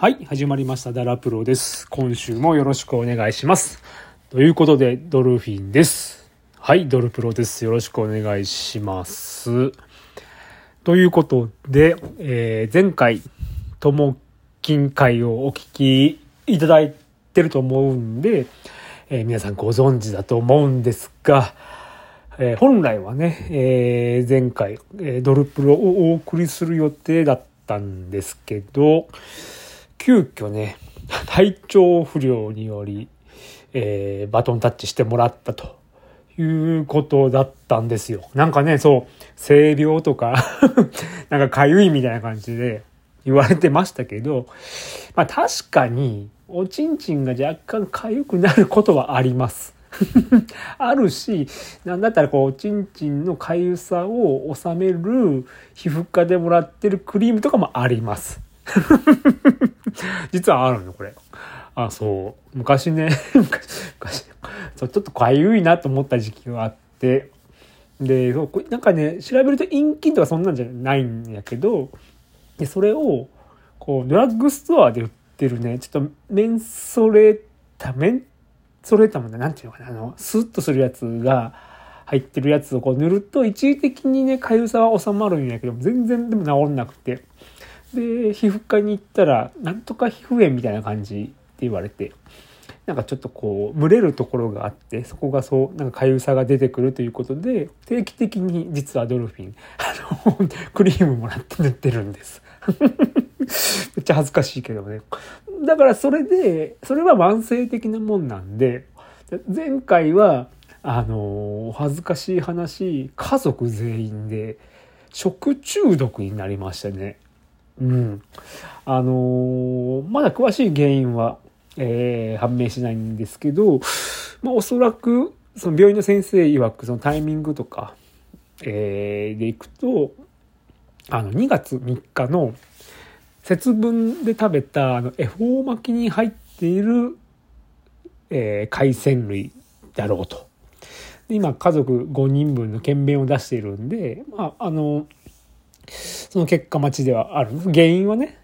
はい、始まりました。ダラプロです。今週もよろしくお願いします。ということで、ドルフィンです。はい、ドルプロです。よろしくお願いします。ということで、えー前回、ともきん会をお聞きいただいてると思うんで、えー皆さんご存知だと思うんですが、えー本来はね、えー前回、えードルプロをお送りする予定だったんですけど、急遽ね、体調不良により、えーバトンタッチしてもらったということだったんですよ。なんかね、そう、性病とか、なんか痒いみたいな感じで言われてましたけど、まあ確かに、おちんちんが若干痒くなることはあります。あるし、なんだったらこう、おちんちんの痒さを収める皮膚科でもらってるクリームとかもあります。実はあるの、これ。あ、そう。昔ね、昔、昔ちょっとかゆいなと思った時期があって、で、そうなんかね、調べると陰菌とかそんなんじゃないんやけど、で、それを、こう、ドラッグストアで売ってるね、ちょっとメンソレータ、メンソレータもね、なんていうのかな、あの、スッとするやつが入ってるやつをこう塗ると、一時的にね、かゆさは収まるんやけど、全然でも治んなくて、で皮膚科に行ったらなんとか皮膚炎みたいな感じって言われてなんかちょっとこう蒸れるところがあってそこがそうなんか痒さが出てくるということで定期的に実はドルフィンあのクリームもらって塗ってるんです。めっちゃ恥ずかしいけどね。だからそれでそれは慢性的なもんなんで前回はあの恥ずかしい話家族全員で食中毒になりましたね。うん。あのーまだ詳しい原因は、えー判明しないんですけど、まあ、おそらく、その病院の先生曰く、そのタイミングとか、えーでいくと、あの、2月3日の節分で食べた、あの、恵方巻きに入っている、えー海鮮類だろうと。今、家族5人分の検便を出しているんで、まあ、あの、その結果待ちではある。原因はね、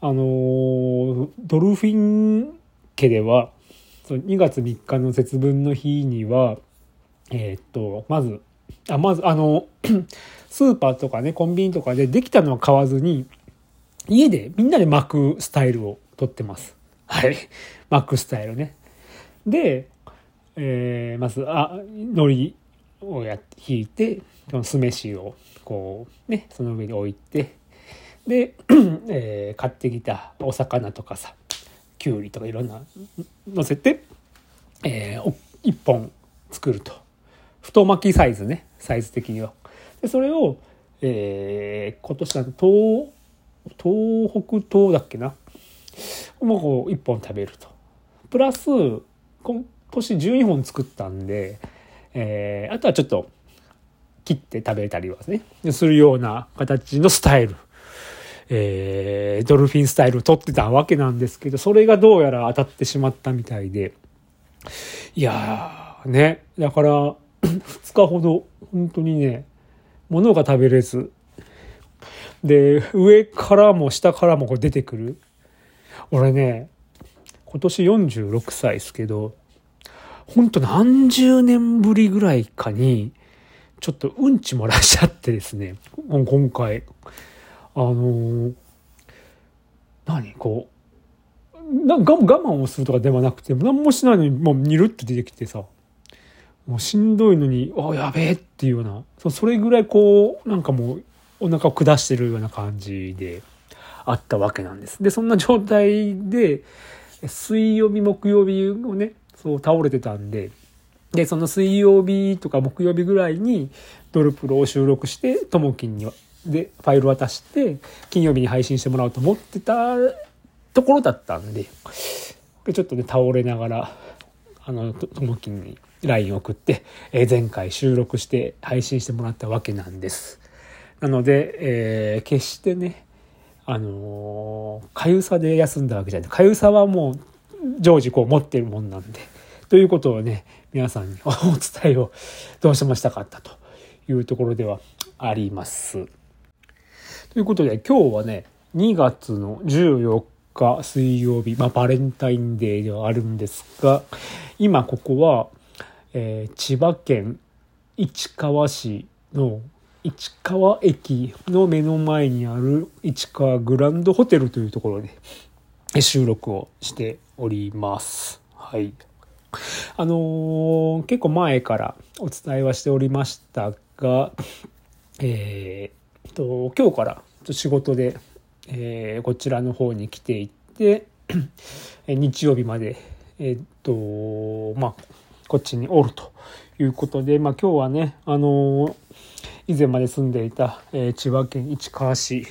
あの、ドルフィン家では、その2月3日の節分の日には、えーっと、まず、あ、まず、あの、スーパーとかね、コンビニとかでできたのは買わずに、家でみんなで巻くスタイルをとってます。はい。巻くスタイルね。で、えーまず、あ、海苔をやって、引いて、その酢飯を、こう、ね、その上に置いて、で、えー買ってきたお魚とかさ、きゅうりとかいろんな、乗せて、えーお一本作ると。太巻きサイズね、サイズ的には。で、それを、えー今年は東、東北東だっけな。もうこう一本食べると。プラス、今年12本作ったんで、えーあとはちょっと切って食べたりはね、するような形のスタイル。えードルフィンスタイルを取ってたわけなんですけど、それがどうやら当たってしまったみたいで。いやー、ね。だから、2日ほど、本当にね、物が食べれず、で、上からも下からもこう出てくる。俺ね、今年46歳ですけど、ほんと何十年ぶりぐらいかに、ちょっとうんち漏らしちゃってですね、もう今回、あのー何？こう、な我慢我慢をするとかではなくて、何もしないのにもうニルッと出てきてさ、もうしんどいのに、あ、やべえっていうような、そそれぐらいこう、なんかもうお腹を下してるような感じであったわけなんです。で、そんな状態で、水曜日、木曜日をね、そう倒れてたんで、で、その水曜日とか木曜日ぐらいにドルプロを収録して、ともきんに、で、ファイル渡して、金曜日に配信してもらおうと思ってたところだったんで、でちょっとね、倒れながら、あの、ともきんに LINE を送って、えー前回収録して配信してもらったわけなんです。なので、えー決してね、あのー、かゆさで休んだわけじゃない。かゆさはもう常時こう持ってるもんなんで。ということをね、皆さんにお伝えをどうしてもしたかったというところではあります。ということで今日はね、2月の14日水曜日、まあ、バレンタインデーではあるんですが、今ここは、えー、千葉県市川市の市川駅の目の前にある市川グランドホテルというところで収録をしております。はい。あのー、結構前からお伝えはしておりましたが、えー、と、今日から仕事で、えー、こちらの方に来ていて、日曜日まで、えっ、と、まあ、こっちにおるということで、まあ今日はね、あの、以前まで住んでいた、え、千葉県市川市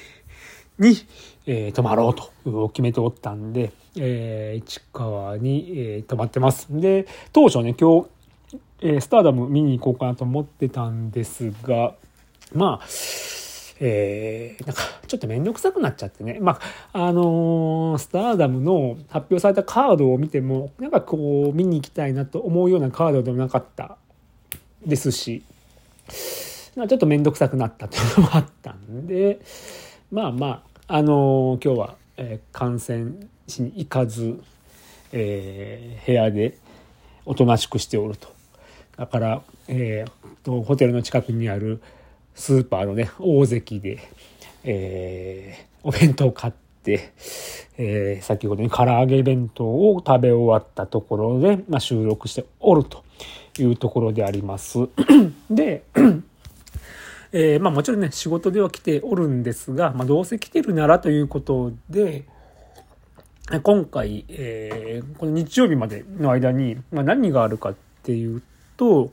に、え、泊まろうと決めておったんで、えー、市川に、えー、泊まってます。で、当初ね、今日、えー、スターダム見に行こうかなと思ってたんですが、まあ、えー、なんか、ちょっとめんどくさくなっちゃってね。まあ、あのー、スターダムの発表されたカードを見ても、なんかこう、見に行きたいなと思うようなカードでもなかったですし、ちょっとめんどくさくなったっていうのもあったんで、まあまあ、あのー、今日は、えー、観戦しに行かず、えー、部屋でおとなしくしておると。だから、えー、とホテルの近くにあるスーパーのね、大関で、えー、お弁当を買って、えー、先ほどに唐揚げ弁当を食べ終わったところで、まあ、収録しておるというところであります。で、えー、まあもちろんね、仕事では来ておるんですが、まあどうせ来てるならということで、今回、えー、この日曜日までの間に、まあ、何があるかっていうと、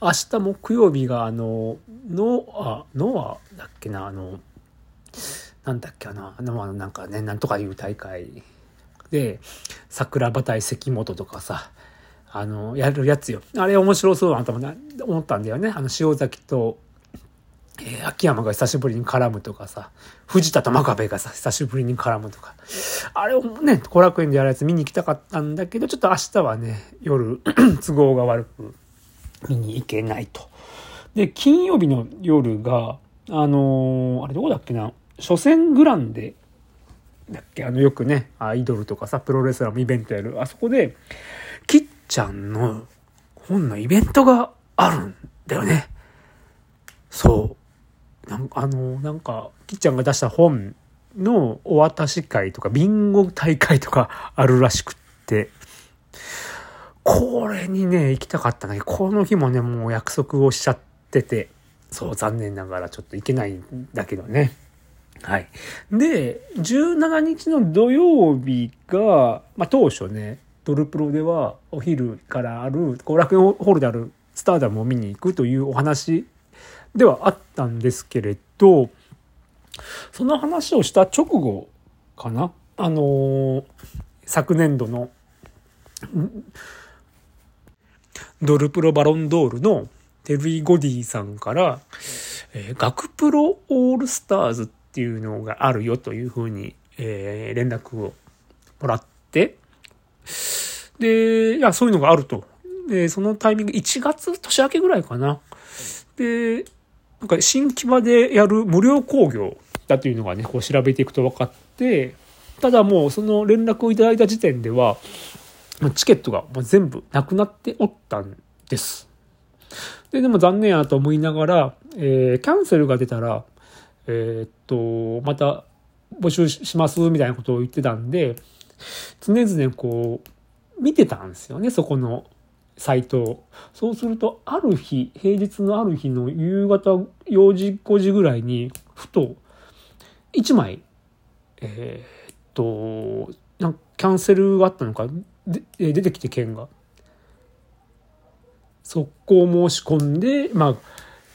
明日木曜日があの、ノア、ノアだっけな、あの、なんだっけな、あの、なんかね、なんとかいう大会で、桜庭対関本とかさ、あの、やるやつよ。あれ面白そうだなと思ったんだよね。あの、塩崎とえー、秋山が久しぶりに絡むとかさ、藤田と真壁がさ、久しぶりに絡むとか。あれをね、後楽園でやるやつ見に行きたかったんだけど、ちょっと明日はね、夜、都合が悪く見に行けないと。で、金曜日の夜が、あのー、あれどこだっけな、初戦グランデだっけ？あの、よくね、アイドルとかさ、プロレスラーもイベントやる。あそこで、きっちゃんの本のイベントがあるんだよね。そう。なんあの、なんか、きっちゃんが出した本のお渡し会とか、ビンゴ大会とか あるらしくって、これにね、行きたかったんだけど、この日もね、もう約束をしちゃってて、そう、残念ながらちょっと行けないんだけどね。はい。で、17日の土曜日が、まあ当初ね、ドルプロではお昼からある、後楽園ホールであるスターダムを見に行くというお話ではあったんですけれど、その話をした直後かな？あのー、昨年度のドルプロバロンドールのテルイ・ゴディさんから、えー、学プロオールスターズっていうのがあるよというふうに、えー、連絡をもらって、で、いや、そういうのがあると。で、そのタイミング、1月年明けぐらいかな。で、なんか新木場でやる無料工業だというのがね、こう調べていくと分かって、ただもうその連絡をいただいた時点では、チケットがもう全部なくなっておったんです。で、でも残念やと思いながら、えー、キャンセルが出たら、えー、っと、また募集しますみたいなことを言ってたんで、常々こう、見てたんですよね、そこのサイトそうすると、ある日、平日のある日の夕方4時、5時ぐらいに、ふと、1枚、えー、っと、なんキャンセルがあったのか、で出てきて券が。速攻申し込んで、まあ、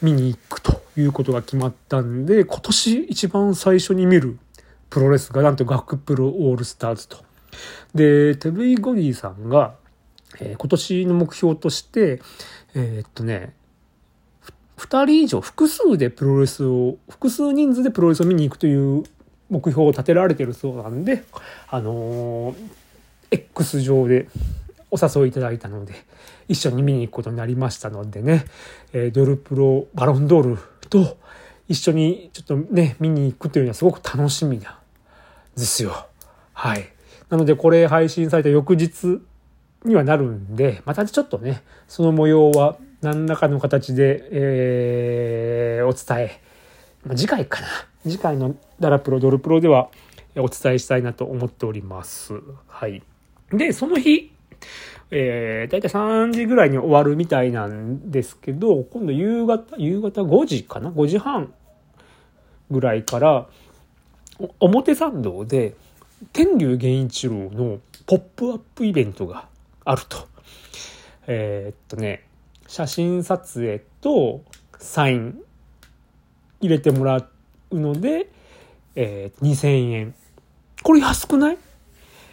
見に行くということが決まったんで、今年一番最初に見るプロレスがなんと学プロオールスターズと。で、テブイ・ゴディさんが、えー、今年の目標として、えー、っとね、2人以上、複数でプロレスを、複数人数でプロレスを見に行くという目標を立てられてるそうなんで、あのー、X 上でお誘いいただいたので、一緒に見に行くことになりましたのでね、えー、ドルプロバロンドールと一緒にちょっとね、見に行くというのはすごく楽しみなんですよ。はい。なのでこれ配信された翌日にはなるんで、またちょっとね、その模様は何らかの形で、えー、お伝え、まあ、次回かな。次回のダラプロ、ドルプロではお伝えしたいなと思っております。はい。で、その日、えー、だいたい3時ぐらいに終わるみたいなんですけど、今度夕方、夕方5時かな ?5 時半ぐらいから、表参道で、天竜源一郎のポップアップイベントがあると。えー、っとね、写真撮影とサイン入れてもらうので、えー、2000円。これ安くない？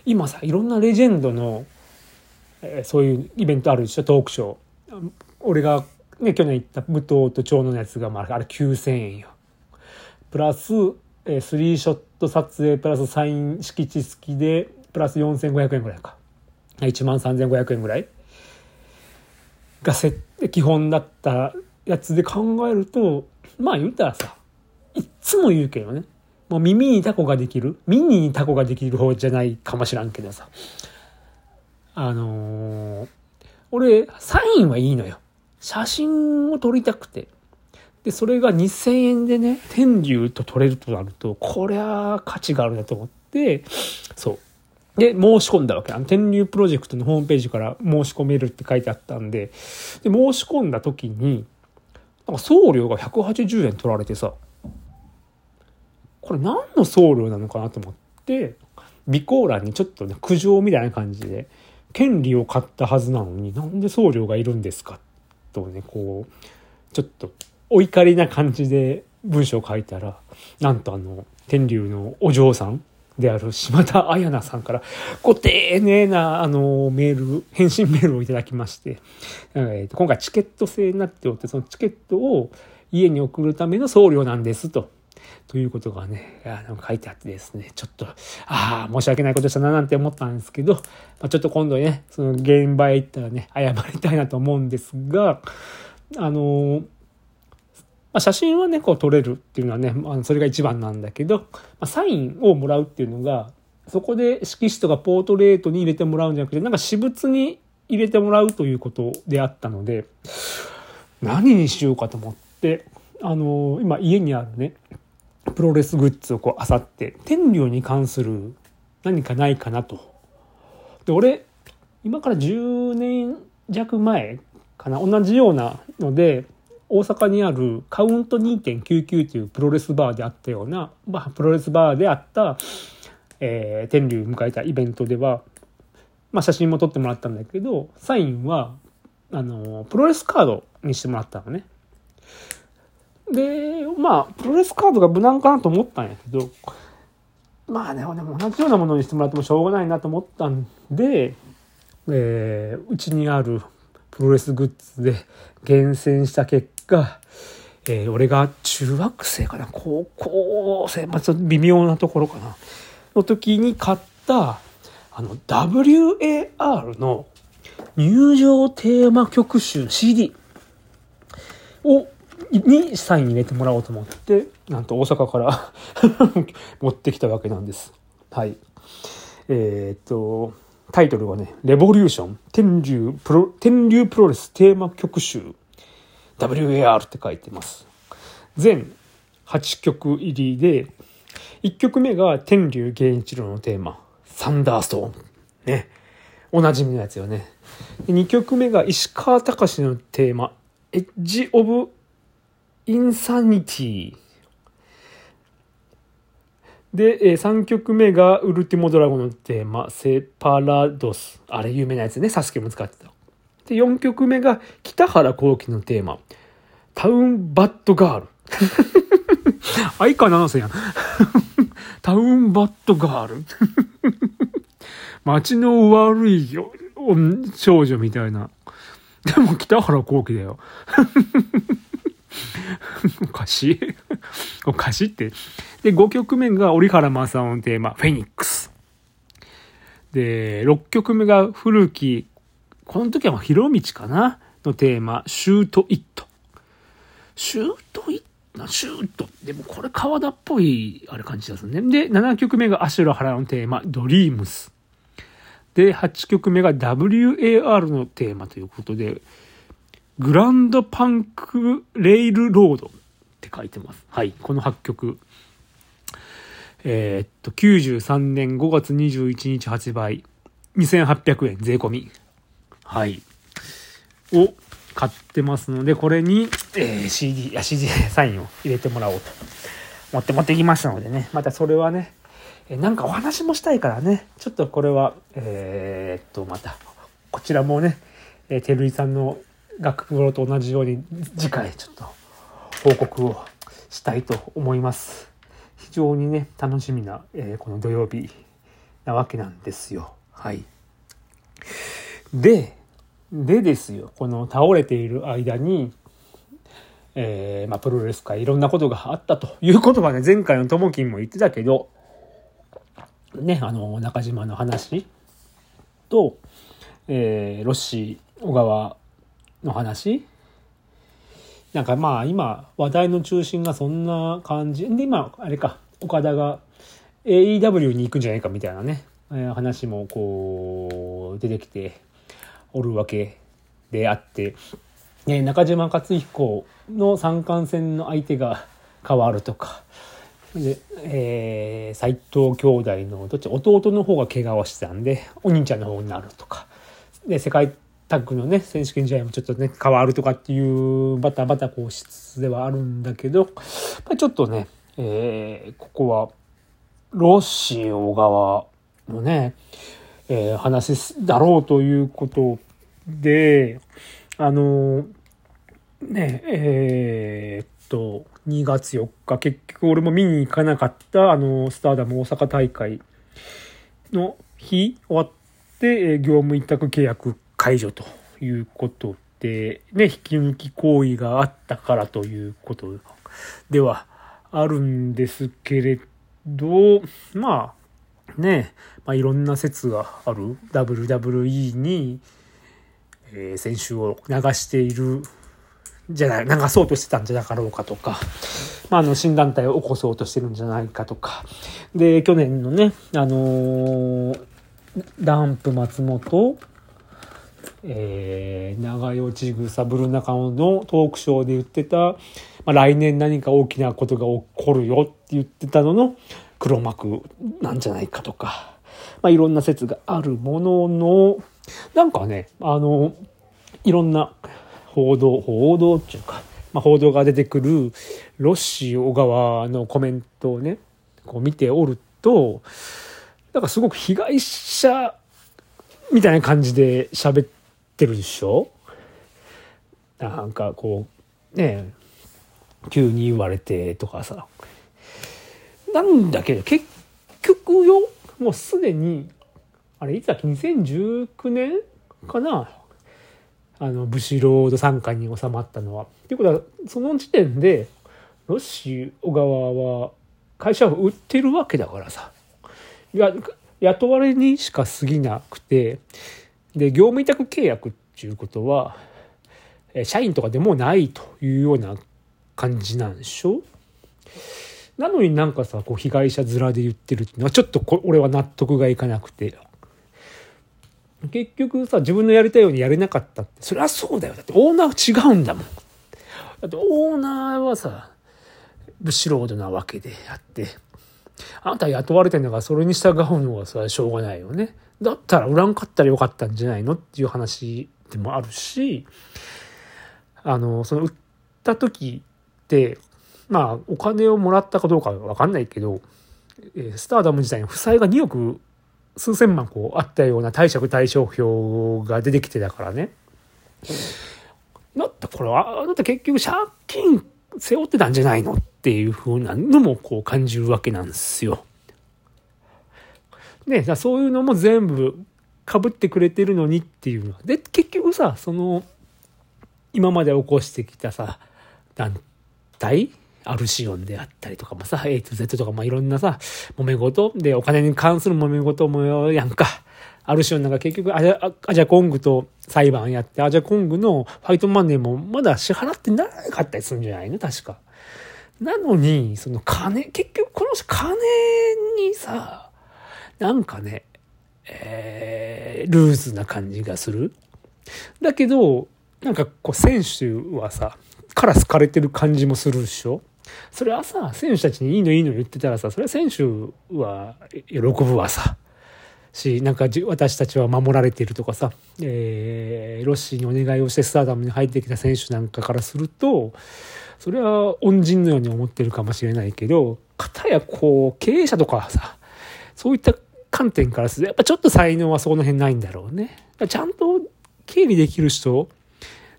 今さ、いろんなレジェンドの、えー、そういうイベントあるでしょ、トークショー。俺がね、去年行った武藤と長野のやつが、まあ、あれ9000円よ。プラス、えー、スリーショット撮影プラスサイン敷地付きで、プラス4500円ぐらいか。1万3500円ぐらいが基本だったやつで考えると、まあ言ったらさ、いっつも言うけどね。もう耳にタコができる耳にタコができる方じゃないかもしらんけどさ。あのー、俺、サインはいいのよ。写真を撮りたくて。で、それが2000円でね、天竜と撮れるとなると、こりゃ価値があるなと思って、そう。で、申し込んだわけ。あの、天竜プロジェクトのホームページから申し込めるって書いてあったんで、で、申し込んだ時に、なんか送料が180円取られてさ、これ何の送料なのかなと思って、備考欄にちょっとね、苦情みたいな感じで、権利を買ったはずなのになんで送料がいるんですか？とね、こう、ちょっとお怒りな感じで文章を書いたら、なんとあの、天竜のお嬢さんである島田彩奈さんから、ご丁寧な、あの、メール、返信メールをいただきまして、えー、今回チケット制になっておって、そのチケットを家に送るための送料なんですと。ということがね、あの書いてあってですね、ちょっと、ああ、申し訳ないことしたななんて思ったんですけど、まあ、ちょっと今度ね、その現場へ行ったらね、謝りたいなと思うんですが、あのまあ、写真はね、こう撮れるっていうのはね、あのそれが一番なんだけど、まあ、サインをもらうっていうのが、そこで色紙とかポートレートに入れてもらうんじゃなくて、なんか私物に入れてもらうということであったので、何にしようかと思って、あの今家にあるね、プロレスグッズをこう漁って、天竜に関する何かないかなと。で、俺、今から10年弱前かな、同じようなので、大阪にあるカウント2.99というプロレスバーであったような、まあ、プロレスバーであった、えー、天竜迎えたイベントでは、まあ、写真も撮ってもらったんだけど、サインは、あの、プロレスカードにしてもらったのね。で、まあ、プロレスカードが無難かなと思ったんやけど、まあね、でも同じようなものにしてもらってもしょうがないなと思ったんで、えー、うちにあるプロレスグッズで厳選した結が、えー、俺が中学生かな。高校生、まあ、ちょっと微妙なところかな。の時に買ったあの WAR の入場テーマ曲集 CD をにサイン入れてもらおうと思ってなんと大阪から 持ってきたわけなんです。はい。えー、っとタイトルはね、レボリューション。天竜プロ天竜プロレステーマ曲集。WAR って書いてます。全8曲入りで、1曲目が天竜源一郎のテーマ、サンダーストーン。ね。おなじみのやつよね。2曲目が石川隆のテーマ、エッジ・オブ・インサニティ。で、3曲目がウルティモドラゴンのテーマ、セパラドス。あれ有名なやつね。サスケも使ってた。で、4曲目が北原幸輝のテーマ、タウンバッドガール。相川七瀬やん。タウンバッドガール。街の悪いよ少女みたいな。でも北原幸輝だよ。おかしいおかしいって。で、5曲目が折原正夫のテーマ、フェニックス。で、6曲目が古きこの時はまあ、広道かな？のテーマ、シュートイット。シュートイット？シューッと。でもこれ川田っぽい、あれ感じですね。で、7曲目がアシュラハラのテーマ、ドリームス。で、8曲目が WAR のテーマということで、グランドパンクレイルロードって書いてます。はい、この8曲。えー、っと、93年5月21日発売。2800円税込み。はい。を買ってますので、これに、えー、CD、や CD サインを入れてもらおうと持って持ってきましたのでね、またそれはね、えなんかお話もしたいからね、ちょっとこれは、えー、っと、また、こちらもね、えー、照井さんの楽譜と同じように次回ちょっと報告をしたいと思います。非常にね、楽しみな、えー、この土曜日なわけなんですよ。はい。で、でですよ、この倒れている間に、えー、まあ、プロレス界いろんなことがあったということはね、前回のともきんも言ってたけど、ね、あの、中島の話と、えー、ロッシー、小川の話。なんかまあ今話題の中心がそんな感じ。で今あれか岡田が AEW に行くんじゃないかみたいなね、えー、話もこう出てきて。おるわけであって、ね、中島克彦の三冠戦の相手が変わるとかで、えー、斎藤兄弟のどっち弟の方が怪我をしてたんでお兄ちゃんの方になるとかで世界タッグのね選手権試合もちょっとね変わるとかっていうバタバタこう質ではあるんだけどちょっとね、えー、ここはロッシー小川のねえー、話だろうということで、あの、ね、えー、っと、2月4日、結局俺も見に行かなかった、あの、スターダム大阪大会の日終わって、業務委託契約解除ということで、ね、引き抜き行為があったからということではあるんですけれど、まあ、ね、まあ、いろんな説がある。WWE に、えー、選手を流しているじゃない流そうとしてたんじゃなかろうかとか、まあ、あの新団体を起こそうとしてるんじゃないかとか。で去年のねあのー、ダンプ松本えー、長与千草ブル中野のトークショーで言ってた、まあ、来年何か大きなことが起こるよって言ってたのの黒幕なんじゃないかとか、まあ、いろんな説があるものの、なんかね、あの、いろんな報道、報道っていうか、まあ、報道が出てくるロッシー小川のコメントをね、こう見ておると、なんかすごく被害者みたいな感じで喋ってるでしょ？なんかこう、ね急に言われてとかさ、なんだけど、結局よ、もうすでに、あれ、いつだっけ、2019年かな？あの、ブシロード傘下に収まったのは。っていうことは、その時点で、ロッシー小川は会社を売ってるわけだからさ。いや、雇われにしか過ぎなくて、で、業務委託契約っていうことは、社員とかでもないというような感じなんでしょ？なのになんかさ、こう被害者面で言ってるっていうのはちょっとこ俺は納得がいかなくて。結局さ、自分のやりたいようにやれなかったって、それはそうだよ。だってオーナーは違うんだもん。だってオーナーはさ、ブシロードなわけであって、あなた雇われてんだからそれに従うのはさ、しょうがないよね。だったら売らんかったらよかったんじゃないのっていう話でもあるし、あの、その売った時って、まあ、お金をもらったかどうかわかんないけど、えスターダム自体の負債が2億数千万こうあったような貸借対照表が出てきてたからね。だってこれは、だって結局借金背負ってたんじゃないのっていう風なのもこう感じるわけなんですよ。ね、だそういうのも全部かぶってくれてるのにっていうのは。で、結局さ、その、今まで起こしてきたさ、団体アルシオンであったりとかもさ、A to Z とかまあいろんなさ、揉め事でお金に関する揉め事もやんか。アルシオンなんか結局アジャアジャコングと裁判やって、アジャコングのファイトマネーもまだ支払ってなかったりするんじゃないの？確か。なのに、その金、結局この金にさ、なんかね、えー、ルーズな感じがする。だけど、なんかこう選手はさ、から好かれてる感じもするでしょそれはさ、選手たちにいいのいいの言ってたらさ、それは選手は喜ぶわさ。し、なんか私たちは守られているとかさ、えー、ロッシーにお願いをしてスターダムに入ってきた選手なんかからすると、それは恩人のように思ってるかもしれないけど、かたやこう、経営者とかさ、そういった観点からすると、やっぱちょっと才能はその辺ないんだろうね。ちゃんと経理できる人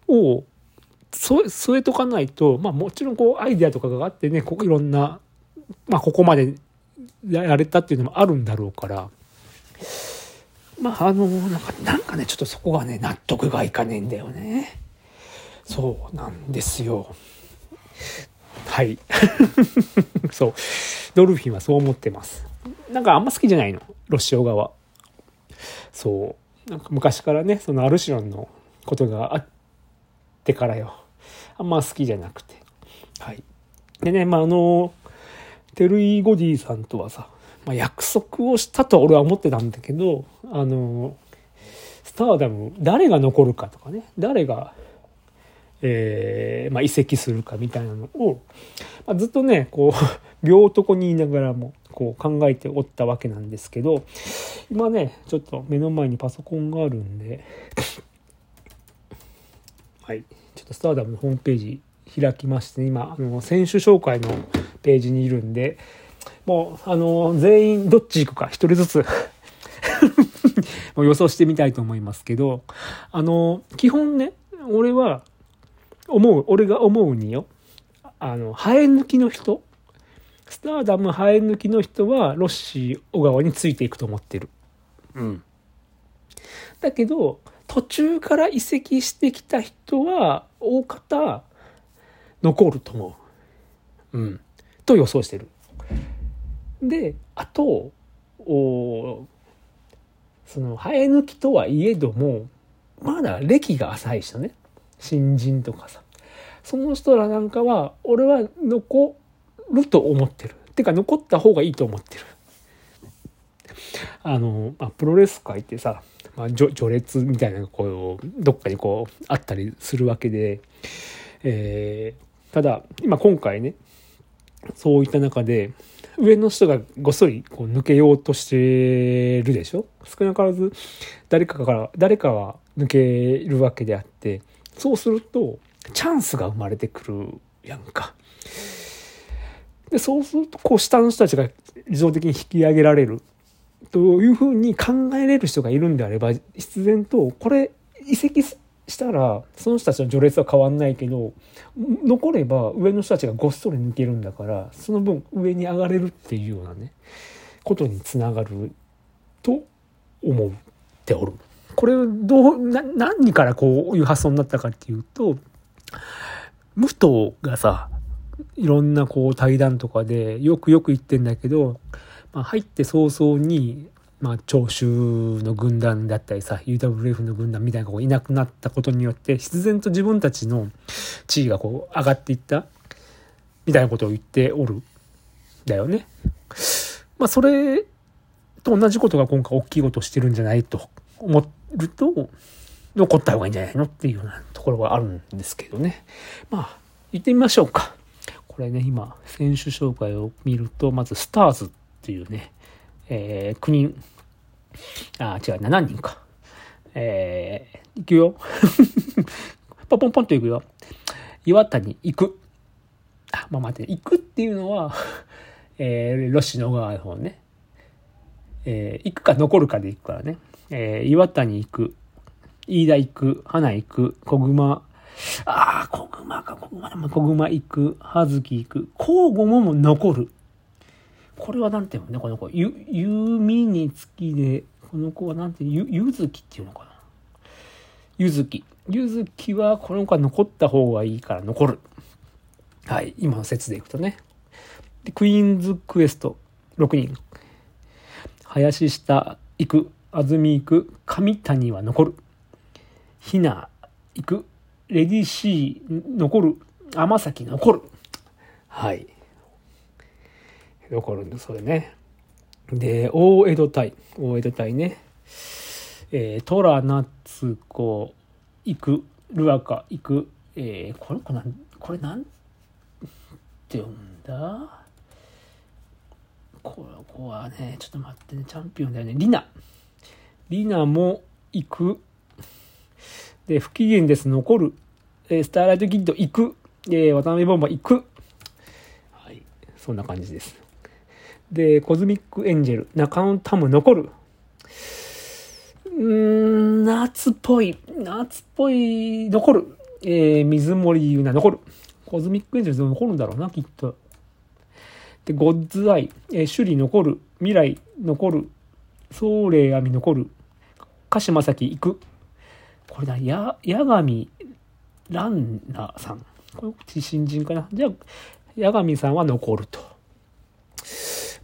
を添えとかないと、まあもちろんこうアイデアとかがあってね、ここいろんな、まあここまでやれたっていうのもあるんだろうから、まああの、なんか、なんかね、ちょっとそこがね、納得がいかねえんだよね。そうなんですよ。はい。そう。ドルフィンはそう思ってます。なんかあんま好きじゃないの。ロシオ側。そう。なんか昔からね、そのアルシロンのことがあってからよ。あんま好きじゃなくて。はい。でね、まあ、あの、テルイ・ゴディさんとはさ、まあ、約束をしたとは俺は思ってたんだけど、あの、スターダム、誰が残るかとかね、誰が、えー、まあ、移籍するかみたいなのを、まあ、ずっとね、こう、病床にいながらも、こう考えておったわけなんですけど、今ね、ちょっと目の前にパソコンがあるんで、はい、ちょっとスターダムのホームページ開きまして、今、あの、選手紹介のページにいるんで、もう、あの、全員どっち行くか、一人ずつ 予想してみたいと思いますけど、あの、基本ね、俺は、思う、俺が思うによ、あの、生え抜きの人、スターダム生え抜きの人は、ロッシー小川についていくと思ってる。うん。だけど、途中から移籍してきた人は、大方、残ると思う。うん。と予想してる。で、あと、おその、生え抜きとはいえども、まだ歴が浅い人ね。新人とかさ。その人らなんかは、俺は残ると思ってる。てか、残った方がいいと思ってる。あの、まあ、プロレス界ってさ、まあ、序列みたいなのがこう、どっかにこう、あったりするわけで、えー、ただ、今今回ね、そういった中で、上の人がごっそりこう抜けようとしてるでしょ？少なからず誰かから、誰かは抜けるわけであって、そうすると、チャンスが生まれてくるやんか。で、そうすると、こう、下の人たちが自動的に引き上げられる。というふうに考えれる人がいるんであれば、必然と、これ、移籍したら、その人たちの序列は変わんないけど、残れば上の人たちがごっそり抜けるんだから、その分上に上がれるっていうようなね、ことにつながると思っておる。これどう、な、何からこういう発想になったかっていうと、武藤がさ、いろんなこう対談とかでよくよく言ってんだけど、まあ、入って早々に、まあ、長州の軍団だったりさ、UWF の軍団みたいなのがいなくなったことによって、必然と自分たちの地位がこう上がっていった、みたいなことを言っておる。だよね。まあ、それと同じことが今回大きいことをしてるんじゃないと思ると、残った方がいいんじゃないのっていうようなところがあるんですけどね。まあ、行ってみましょうか。これね、今、選手紹介を見ると、まずスターズっていうね、えー、9人、あ、違う、7人か。えー、いくよ。ポンポンポンといくよ。岩谷行く。あ、まあ待って、行くっていうのは、えー、ロシの側の方ね。えー、行くか残るかで行くからね。えー、岩谷行く。飯田行く。花行く。小熊。ああ、小熊か、小熊小熊行く。葉月行く。交互もも残る。これはなんていうの？ね、この子。ゆ、弓につきで、この子はなんていう、ゆ、ゆずきっていうのかな？ゆずき。ゆずきはこの子は残った方がいいから残る。はい。今の説でいくとね。で、クイーンズクエスト6人。林下行く。安住行く。上谷は残る。ひな行く。レディシー残る。天崎残る。はい残るんですそれね。で大江戸隊。大江戸隊ね。えー、トラナツコ行くルアカ行く。えー、これこれなんこれなんて読んだ？ここはねちょっと待ってね。チャンピオンだよね。リナ。リナも行く。で不機嫌です。残る。えスターライトキッド行く。え渡辺ボンバー行く。はい。そんな感じです。でコズミックエンジェル中野たむ残るうーんなつぽいなつぽい残るえー、水森由菜残るコズミックエンジェルズ残るんだろうなきっとで、 God's Eye、えー、朱里残る、未来残る、ソウレイアミ残る、鹿島崎行く。これだ、や、八神ランナさん。これ新人かな。じゃあ、八神さんは残ると。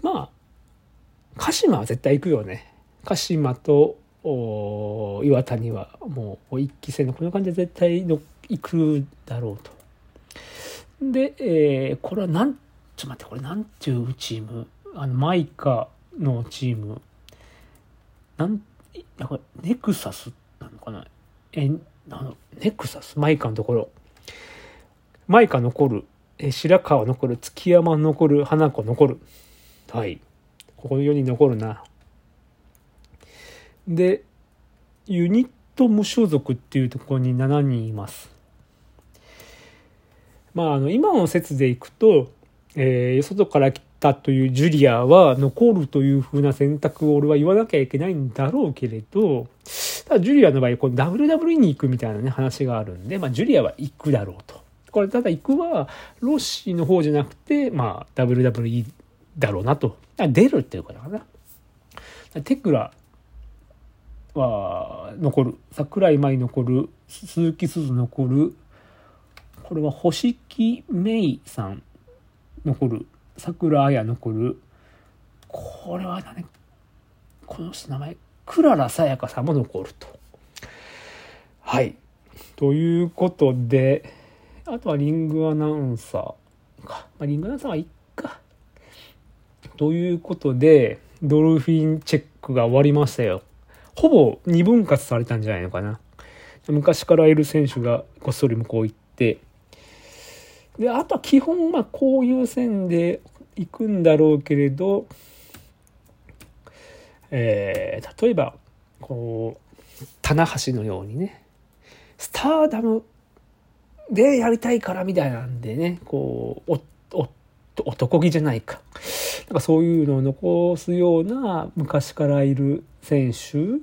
まあ、鹿島は絶対行くよね。鹿島と岩谷はもう一期生のこの感じで絶対の行くだろうと。で、えー、これはなんちょっと待って、これなんていうチーム？あの、マイカのチーム。なん、なんか、ネクサスなのかな？え、あの、ネクサス？マイカのところ。マイカ残る。え、白川残る。月山残る。花子残る。はい。ここの4人残るな。で、ユニット無所属っていうところに7人います。まあ、あの、今の説でいくと、えー、外から来たというジュリアは残るというふうな選択を俺は言わなきゃいけないんだろうけれど、ただジュリアの場合、この WWE に行くみたいなね、話があるんで、まあ、ジュリアは行くだろうと。これ、ただ行くは、ロッシーの方じゃなくて、まあ、WWE だろうなと。出るっていうことかな。テクラは残る。桜井舞残る。鈴木鈴残る。これは星木芽衣さん残る桜彩残るこれはねこの人名前クララさやかさんも残ると。はい。ということで、あとはリングアナウンサーか。まあ、リングアナウンサーはいっか。ということで、ドルフィンチェックが終わりましたよ。ほぼ二分割されたんじゃないのかな。昔からいる選手がこっそり向こう行って、で、あとは基本、まあ、こういう線で行くんだろうけれど、えー、例えば、こう、棚橋のようにね、スターダムでやりたいからみたいなんでね、こう、お、お、男気じゃないか。なんかそういうのを残すような昔からいる選手、ま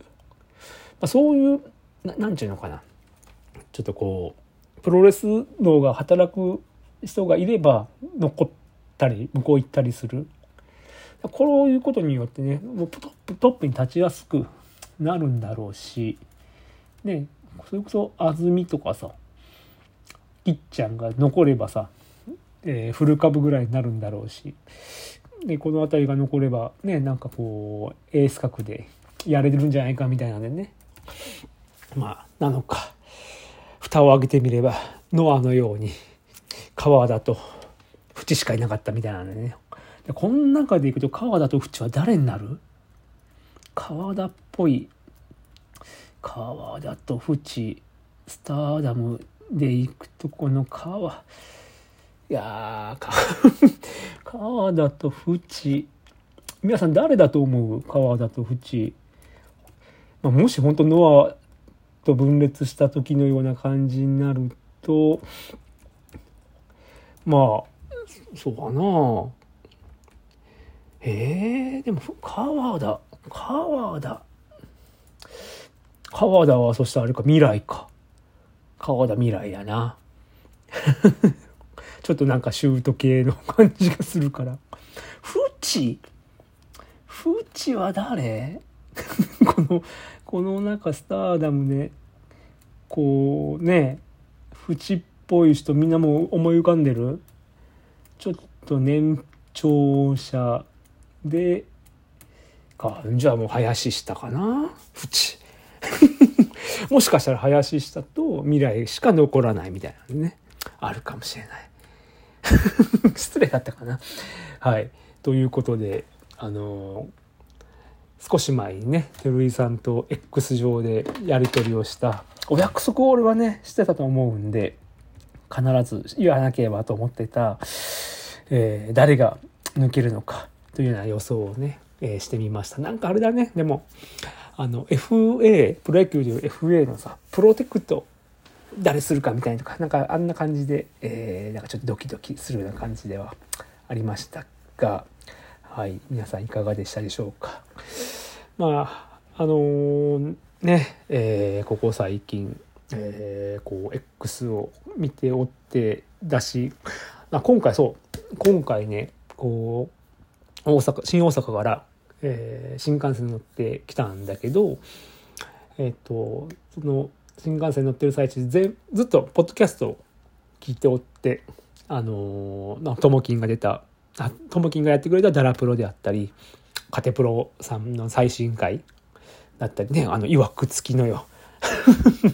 あ、そういう、ななんていうのかな。ちょっとこう、プロレス脳が働く人がいれば残ったり向こう行ったりするこういうことによってねもうトップトップに立ちやすくなるんだろうしねそれこそ安住とかさいっちゃんが残ればさ、えー、フル株ぐらいになるんだろうしでこの辺りが残ればねなんかこうエース格でやれてるんじゃないかみたいなんでね。まあなのか蓋を開けてみればノアのように川田と淵しかいなかったみたいなんでね。でこの中でいくと川田と淵は誰になる？川田っぽい。川田と淵スターダムでいくとこの川。いや 川田と淵皆さん誰だと思う？川田と淵、まあ、もし本当ノアと分裂した時のような感じになるとまあ、そうかな。ええー、でも、川田、川田。川田はそしたらあれか、未来か。川田未来やな。ちょっとなんかシュート系の感じがするから。フチフチは誰？この、このなんかスターダムで、こうね、フチっぽい人みんなもう思い浮かんでる？ちょっと年長者で。かじゃあもう林下かな？縁 もしかしたら林下と未来しか残らないみたいなね。あるかもしれない。失礼だったかな。はい。ということで、あの少し前にね、照井さんと X 上でやり取りをしたお約束を俺はね、してたと思うんで、必ず言わなければと思ってた、えー、誰が抜けるのかというような予想をね、えー、してみました。なんかあれだね、でも、あの FA、プロ野球でいう FA のさ、プロテクト誰するかみたいなとか、なんかあんな感じで、えー、なんかちょっとドキドキするような感じではありましたが、はい、皆さんいかがでしたでしょうか。まあ、あのー、ね、えー、ここ最近、えー、こう X を見ておってだし、あ今回そう今回ねこう大阪新大阪から、えー、新幹線に乗ってきたんだけどえっ、ー、とその新幹線乗ってる最中ずっとポッドキャストを聞いておってあのー、ともきんが出たあともきんがやってくれたダラプロであったりカテプロさんの最新回だったりねあのいわくつきのよ。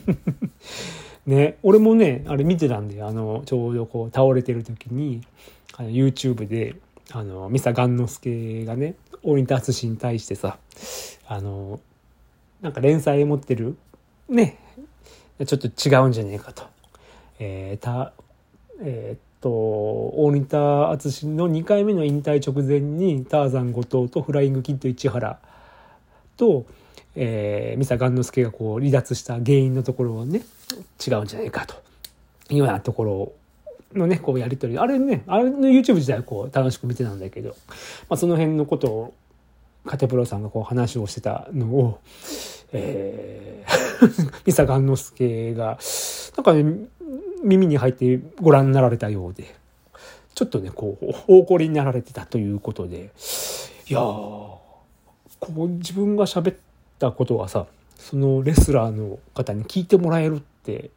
ね俺もねあれ見てたんであのちょうどこう倒れてる時にあの YouTube であのミサガンノスケがね大仁田淳に対してさあのなんか連載持ってるねちょっと違うんじゃねえかと。えー、たえー、っと大仁田淳の2回目の引退直前にターザン後藤とフライングキッド市原と、えー、ミサガンノスケがこう離脱した原因のところをね違うんじゃないかというようなところのねこうやり取りあれねあれの YouTube 自体はこう楽しく見てたんだけど、まあ、その辺のことをカテプロさんがこう話をしてたのを、えー、ミサガンノスケがなんかね耳に入ってご覧になられたようでちょっとねこう大怒りになられてたということでいやこう自分が喋ったことはさそのレスラーの方に聞いてもらえるって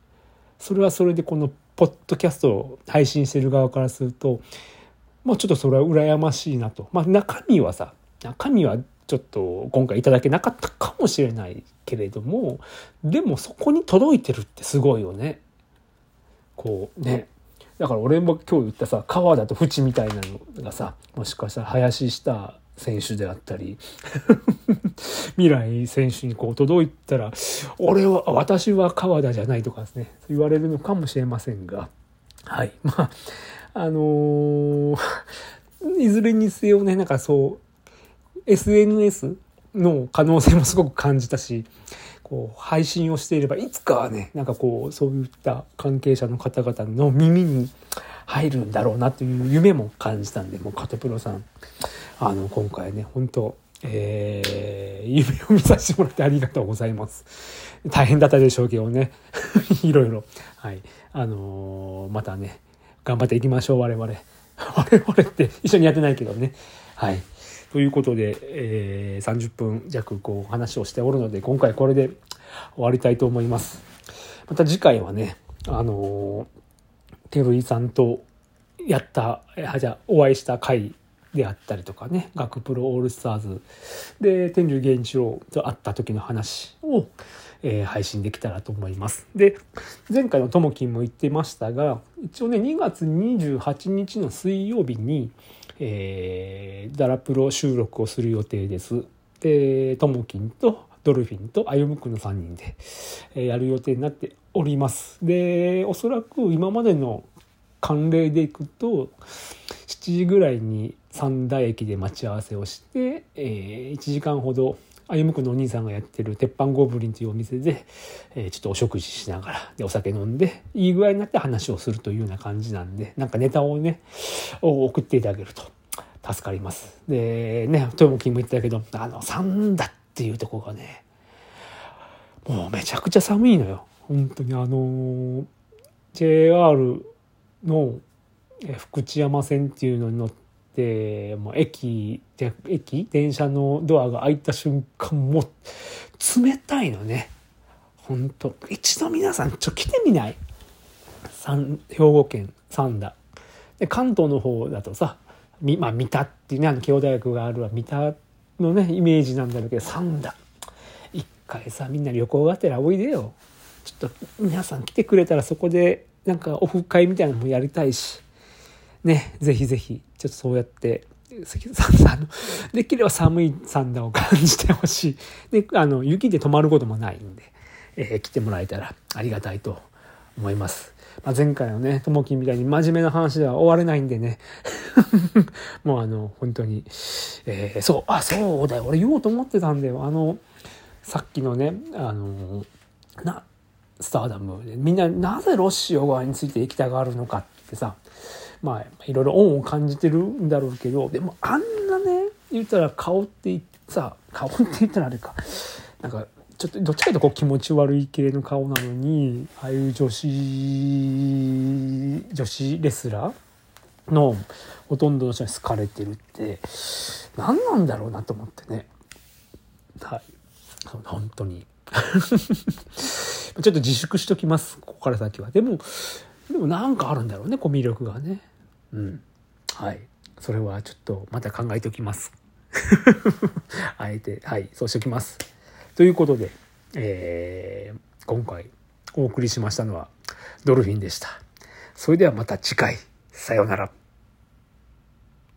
それはそれでこのポッドキャストを配信してる側からするとまあちょっとそれは羨ましいなと。まあ中身はさ中身はちょっと今回いただけなかったかもしれないけれどもでもそこに届いてるってすごいよね。こうね。だから俺も今日言ったさ川田と淵みたいなのがさもしかしたら林下選手であったり 未来選手にこう届いたら俺は私は川田じゃないとかですね言われるのかもしれませんが。はい。まああのー、いずれにせよねなんかそう SNS の可能性もすごく感じたしこう配信をしていればいつかはねなんかこうそういった関係者の方々の耳に入るんだろうなという夢も感じたんでもうカテプロさんあの今回ね本当えー、夢を見させてもらってありがとうございます。大変だったでしょうけどね。いろいろ。はい。あのー、またね、頑張っていきましょう、我々。我々って一緒にやってないけどね。はい。ということで、えー、30分弱こう話をしておるので、今回これで終わりたいと思います。また次回はね、あのー、テルイさんとやった、じゃあお会いした回であったりとかね、学プロオールスターズで天竜源一郎と会った時の話を、えー、配信できたらと思います。で、前回のともきんも言ってましたが、一応ね、2月28日の水曜日に、えー、ダラプロ収録をする予定です。で、ともきんとドルフィンと歩夢君の3人で、えー、やる予定になっております。で、おそらく今までの慣例でいくと、7時ぐらいに三田駅で待ち合わせをして、えー、1時間ほど歩夢君のお兄さんがやってる鉄板ゴブリンというお店で、えー、ちょっとお食事しながらでお酒飲んでいい具合になって話をするというような感じなんでなんかネタをね送っていただけると助かります。でね豊も金も言ってたけどあの三田っていうとこがねもうめちゃくちゃ寒いのよ。本当にあの JR の福知山線っていうのに乗ってでもう駅駅？電車のドアが開いた瞬間もう冷たいのね。ほんと一度皆さんちょ来てみない？三兵庫県三田。で関東の方だとさみ、まあ、三田っていうねあの慶応大学があるは三田のねイメージなんだろうけど三田。一回さみんな旅行がてらおいでよ。ちょっと皆さん来てくれたらそこでなんかオフ会みたいなのもやりたいし。ね、ぜひぜひ、ちょっとそうやって、あのできれば寒いサンダーを感じてほしい。で、あの、雪で止まることもないんで、えー、来てもらえたらありがたいと思います。まあ、前回のね、ともきんみたいに真面目な話では終われないんでね。もうあの、本当に、えー、そう、あ、そうだよ。俺言おうと思ってたんだよ。あの、さっきのね、あの、な、スターダムで、みんななぜロシア側について行きたがるのかってさ、まあ、いろいろ恩を感じてるんだろうけど、でもあんなね、言ったら顔ってさ、顔って言ったらあれか、なんか、ちょっとどっちかというとこう気持ち悪い系の顔なのにああいう女子女子レスラーのほとんどの人に好かれてるって何なんだろうなと思ってね。はい。本当に。ちょっと自粛しときますここから先は。でもでもなんかあるんだろうねこう魅力がね。うんはいそれはちょっとまた考えておきます あえてはいそうしておきますということで、えー、今回お送りしましたのはドルフィンでした。それではまた次回。さようなら。